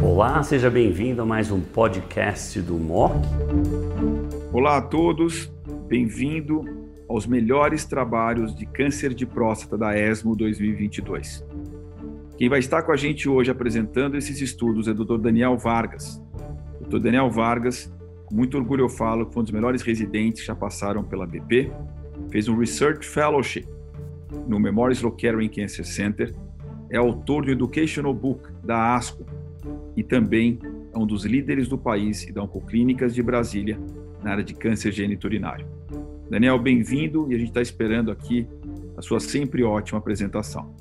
Olá, seja bem-vindo a mais um podcast do MOC. Olá a todos, bem-vindo aos melhores trabalhos de câncer de próstata da ESMO 2022. Quem vai estar com a gente hoje apresentando esses estudos é o Dr. Daniel Vargas. Dr. Daniel Vargas, com muito orgulho eu falo foi um dos melhores residentes que já passaram pela BP, fez um Research Fellowship no Memorial Sloan Kettering Cancer Center, é autor do Educational Book da ASCO e também é um dos líderes do país e da Oncoclínicas de Brasília na área de câncer geniturinário. Daniel, bem-vindo e a gente está esperando aqui a sua sempre ótima apresentação.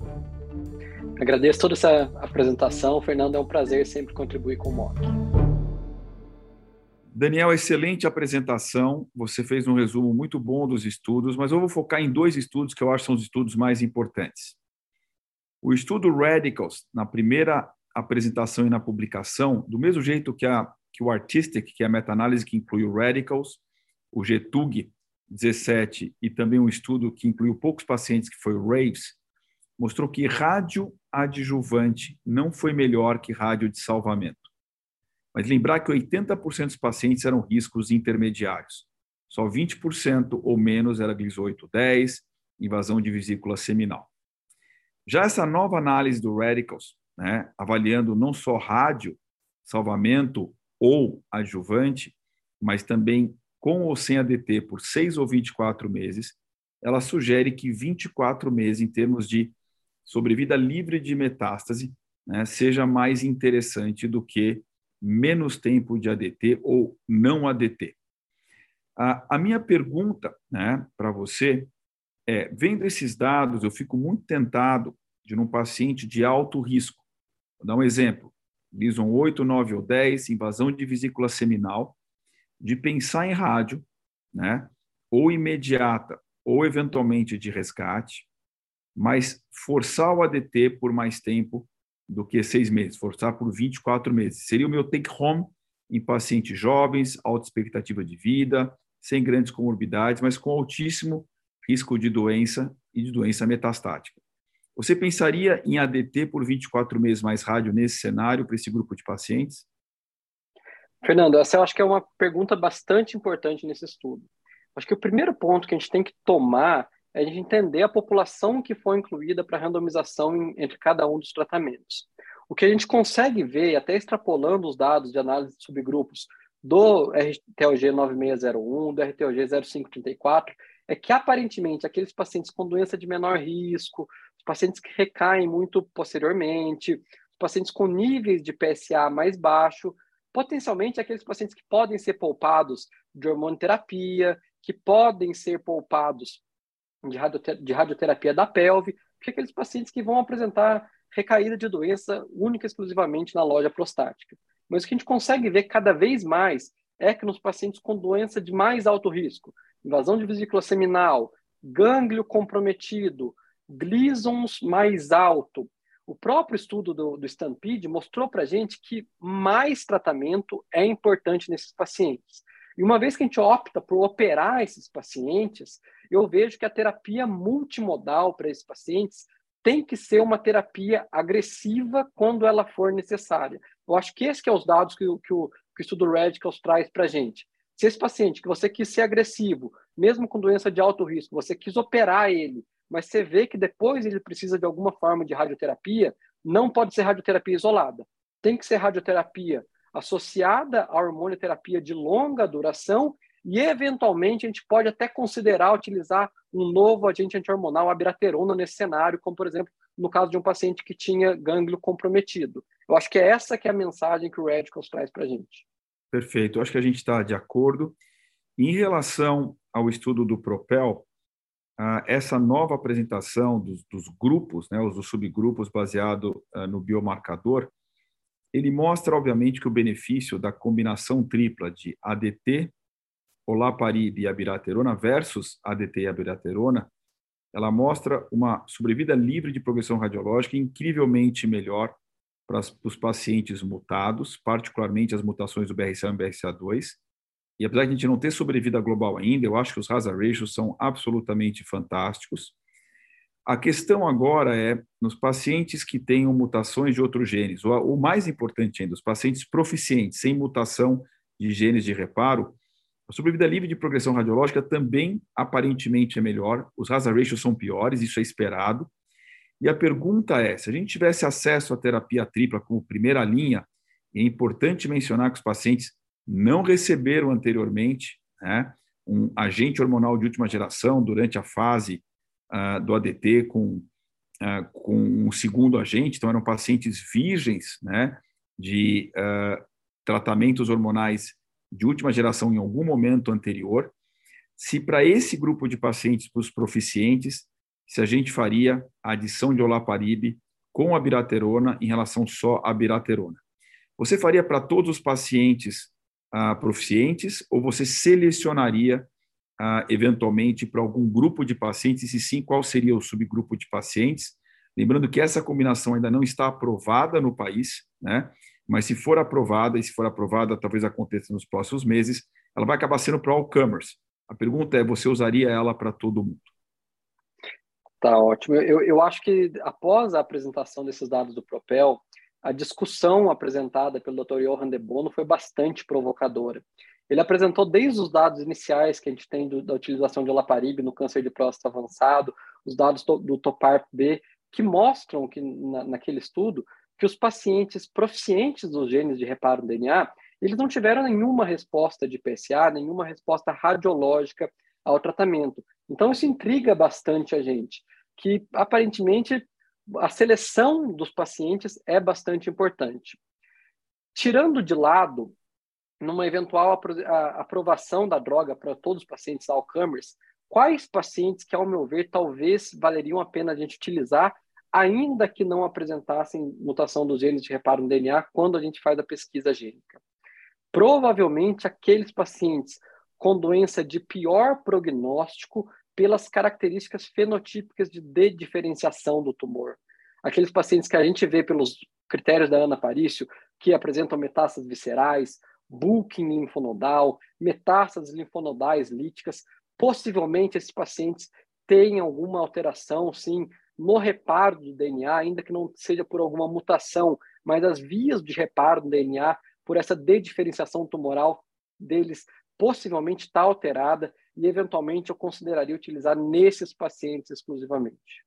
Agradeço toda essa apresentação, Fernando. É um prazer sempre contribuir com o MOC. Daniel, excelente apresentação. Você fez um resumo muito bom dos estudos, mas eu vou focar em dois estudos que eu acho que são os estudos mais importantes. O estudo Radicals, na primeira apresentação e na publicação, do mesmo jeito que, a, que o Artistic, que é a meta-análise que inclui o Radicals, o GTUG 17 e também um estudo que incluiu poucos pacientes, que foi o RAVES, mostrou que rádio adjuvante não foi melhor que rádio de salvamento. Mas lembrar que 80% dos pacientes eram riscos intermediários. Só 20% ou menos era GLIS 810, invasão de vesícula seminal. Já essa nova análise do Radicals, né, avaliando não só rádio, salvamento ou adjuvante, mas também com ou sem ADT por 6 ou 24 meses, ela sugere que 24 meses, em termos de sobrevida livre de metástase, né, seja mais interessante do que menos tempo de ADT ou não ADT. A, a minha pergunta né, para você é: vendo esses dados, eu fico muito tentado de um paciente de alto risco. Vou dar um exemplo: Lison 8, 9 ou 10, invasão de vesícula seminal, de pensar em rádio, né, ou imediata, ou eventualmente de resgate, mas forçar o ADT por mais tempo do que seis meses, forçar por 24 meses. Seria o meu take home em pacientes jovens, alta expectativa de vida, sem grandes comorbidades, mas com altíssimo risco de doença e de doença metastática. Você pensaria em ADT por 24 meses mais rádio nesse cenário para esse grupo de pacientes? Fernando, essa eu acho que é uma pergunta bastante importante nesse estudo. Acho que o primeiro ponto que a gente tem que tomar é a gente entender a população que foi incluída para randomização em, entre cada um dos tratamentos. O que a gente consegue ver, até extrapolando os dados de análise de subgrupos do RTOG 9601, do RTOG 0534, é que aparentemente aqueles pacientes com doença de menor risco, os pacientes que recaem muito posteriormente, os pacientes com níveis de PSA mais baixo, potencialmente aqueles pacientes que podem ser poupados de hormonoterapia, que podem ser poupados de, radioterapia, de radioterapia da pelve, que aqueles pacientes que vão apresentar recaída de doença única e exclusivamente na loja prostática. Mas o que a gente consegue ver cada vez mais é que nos pacientes com doença de mais alto risco, invasão de vesícula seminal, gânglio comprometido, glisons mais alto, o próprio estudo do, do Stampede mostrou para a gente que mais tratamento é importante nesses pacientes. E uma vez que a gente opta por operar esses pacientes, eu vejo que a terapia multimodal para esses pacientes tem que ser uma terapia agressiva quando ela for necessária. Eu acho que esses que é os dados que, que, o, que o estudo Radicals traz para a gente. Se esse paciente que você quis ser agressivo, mesmo com doença de alto risco, você quis operar ele, mas você vê que depois ele precisa de alguma forma de radioterapia, não pode ser radioterapia isolada. Tem que ser radioterapia associada à hormonioterapia de longa duração e, eventualmente, a gente pode até considerar utilizar um novo agente antihormonal, a abiraterona, nesse cenário, como, por exemplo, no caso de um paciente que tinha gânglio comprometido. Eu acho que é essa que é a mensagem que o Radicals traz para a gente. Perfeito. Acho que a gente está de acordo. Em relação ao estudo do Propel, essa nova apresentação dos, dos grupos, né, os subgrupos baseado uh, no biomarcador, ele mostra, obviamente, que o benefício da combinação tripla de ADT, olaparib e abiraterona versus ADT e abiraterona, ela mostra uma sobrevida livre de progressão radiológica incrivelmente melhor para os pacientes mutados, particularmente as mutações do BRCA1 e BRCA2. E apesar de a gente não ter sobrevida global ainda, eu acho que os hazard ratios são absolutamente fantásticos. A questão agora é nos pacientes que tenham mutações de outros genes, ou o mais importante ainda, os pacientes proficientes, sem mutação de genes de reparo, a sobrevida livre de progressão radiológica também aparentemente é melhor, os hazard ratios são piores, isso é esperado. E a pergunta é: se a gente tivesse acesso à terapia tripla como primeira linha, é importante mencionar que os pacientes não receberam anteriormente né, um agente hormonal de última geração durante a fase uh, do ADT com, uh, com um segundo agente, então eram pacientes virgens né, de uh, tratamentos hormonais de última geração em algum momento anterior. Se para esse grupo de pacientes, para os proficientes, se a gente faria a adição de olaparib com a biraterona em relação só à biraterona. Você faria para todos os pacientes uh, proficientes ou você selecionaria uh, eventualmente para algum grupo de pacientes? E se sim, qual seria o subgrupo de pacientes? Lembrando que essa combinação ainda não está aprovada no país, né? mas se for aprovada, e se for aprovada, talvez aconteça nos próximos meses, ela vai acabar sendo para all comers. A pergunta é: você usaria ela para todo mundo? Tá ótimo. Eu, eu acho que após a apresentação desses dados do Propel, a discussão apresentada pelo Dr. Johan de Bono foi bastante provocadora. Ele apresentou desde os dados iniciais que a gente tem do, da utilização de olaparib no câncer de próstata avançado, os dados do, do TOPARP-B, que mostram que na, naquele estudo que os pacientes proficientes dos genes de reparo no DNA, eles não tiveram nenhuma resposta de PSA, nenhuma resposta radiológica ao tratamento. Então isso intriga bastante a gente, que aparentemente a seleção dos pacientes é bastante importante. Tirando de lado, numa eventual aprovação da droga para todos os pacientes Alzheimer's, quais pacientes que, ao meu ver, talvez valeriam a pena a gente utilizar, ainda que não apresentassem mutação dos genes de reparo no DNA quando a gente faz a pesquisa gênica? Provavelmente aqueles pacientes com doença de pior prognóstico pelas características fenotípicas de, de diferenciação do tumor. Aqueles pacientes que a gente vê pelos critérios da Ana Parício, que apresentam metástases viscerais, bulking linfonodal, metástases linfonodais líticas, possivelmente esses pacientes têm alguma alteração, sim, no reparo do DNA, ainda que não seja por alguma mutação, mas as vias de reparo do DNA, por essa dediferenciação tumoral deles, possivelmente está alterada e, eventualmente, eu consideraria utilizar nesses pacientes exclusivamente.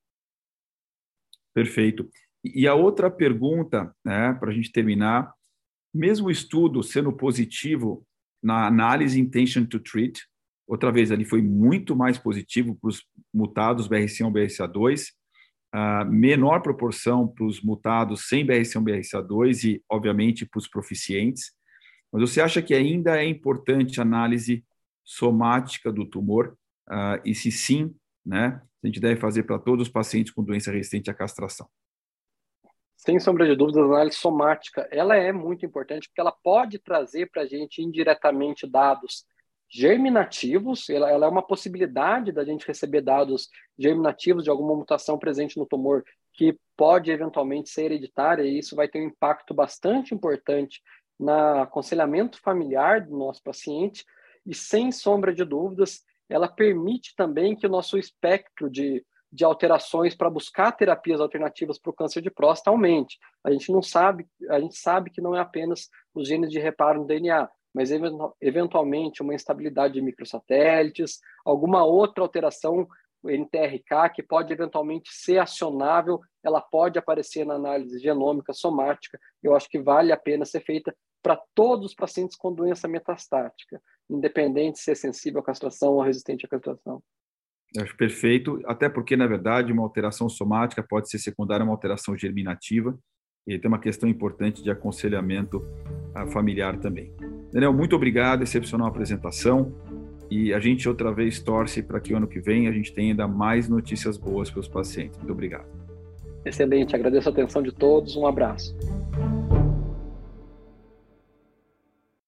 Perfeito. E a outra pergunta, né, para a gente terminar, mesmo o estudo sendo positivo na análise intention to treat, outra vez ali foi muito mais positivo para os mutados BRCA1 BRCA2, uh, menor proporção para os mutados sem BRCA1 BRCA2 e, obviamente, para os proficientes. Mas você acha que ainda é importante a análise somática do tumor? Uh, e se sim, né, a gente deve fazer para todos os pacientes com doença resistente à castração? Sem sombra de dúvidas, a análise somática ela é muito importante porque ela pode trazer para a gente indiretamente dados germinativos, ela, ela, é uma possibilidade da gente receber dados germinativos de alguma mutação presente no tumor que pode eventualmente ser hereditária, e isso vai ter um impacto bastante importante no aconselhamento familiar do nosso paciente, e sem sombra de dúvidas, ela permite também que o nosso espectro de, de alterações para buscar terapias alternativas para o câncer de próstata aumente. A gente não sabe, a gente sabe que não é apenas os genes de reparo no DNA, mas eventualmente uma instabilidade de microsatélites, alguma outra alteração NTRK que pode eventualmente ser acionável, ela pode aparecer na análise genômica somática. Eu acho que vale a pena ser feita para todos os pacientes com doença metastática, independente se é sensível à castração ou resistente à castração. Eu acho perfeito, até porque, na verdade, uma alteração somática pode ser secundária a uma alteração germinativa, e tem uma questão importante de aconselhamento ah, familiar também. Daniel, muito obrigado, excepcional apresentação, e a gente outra vez torce para que o ano que vem a gente tenha ainda mais notícias boas para os pacientes. Muito obrigado. Excelente, agradeço a atenção de todos, um abraço.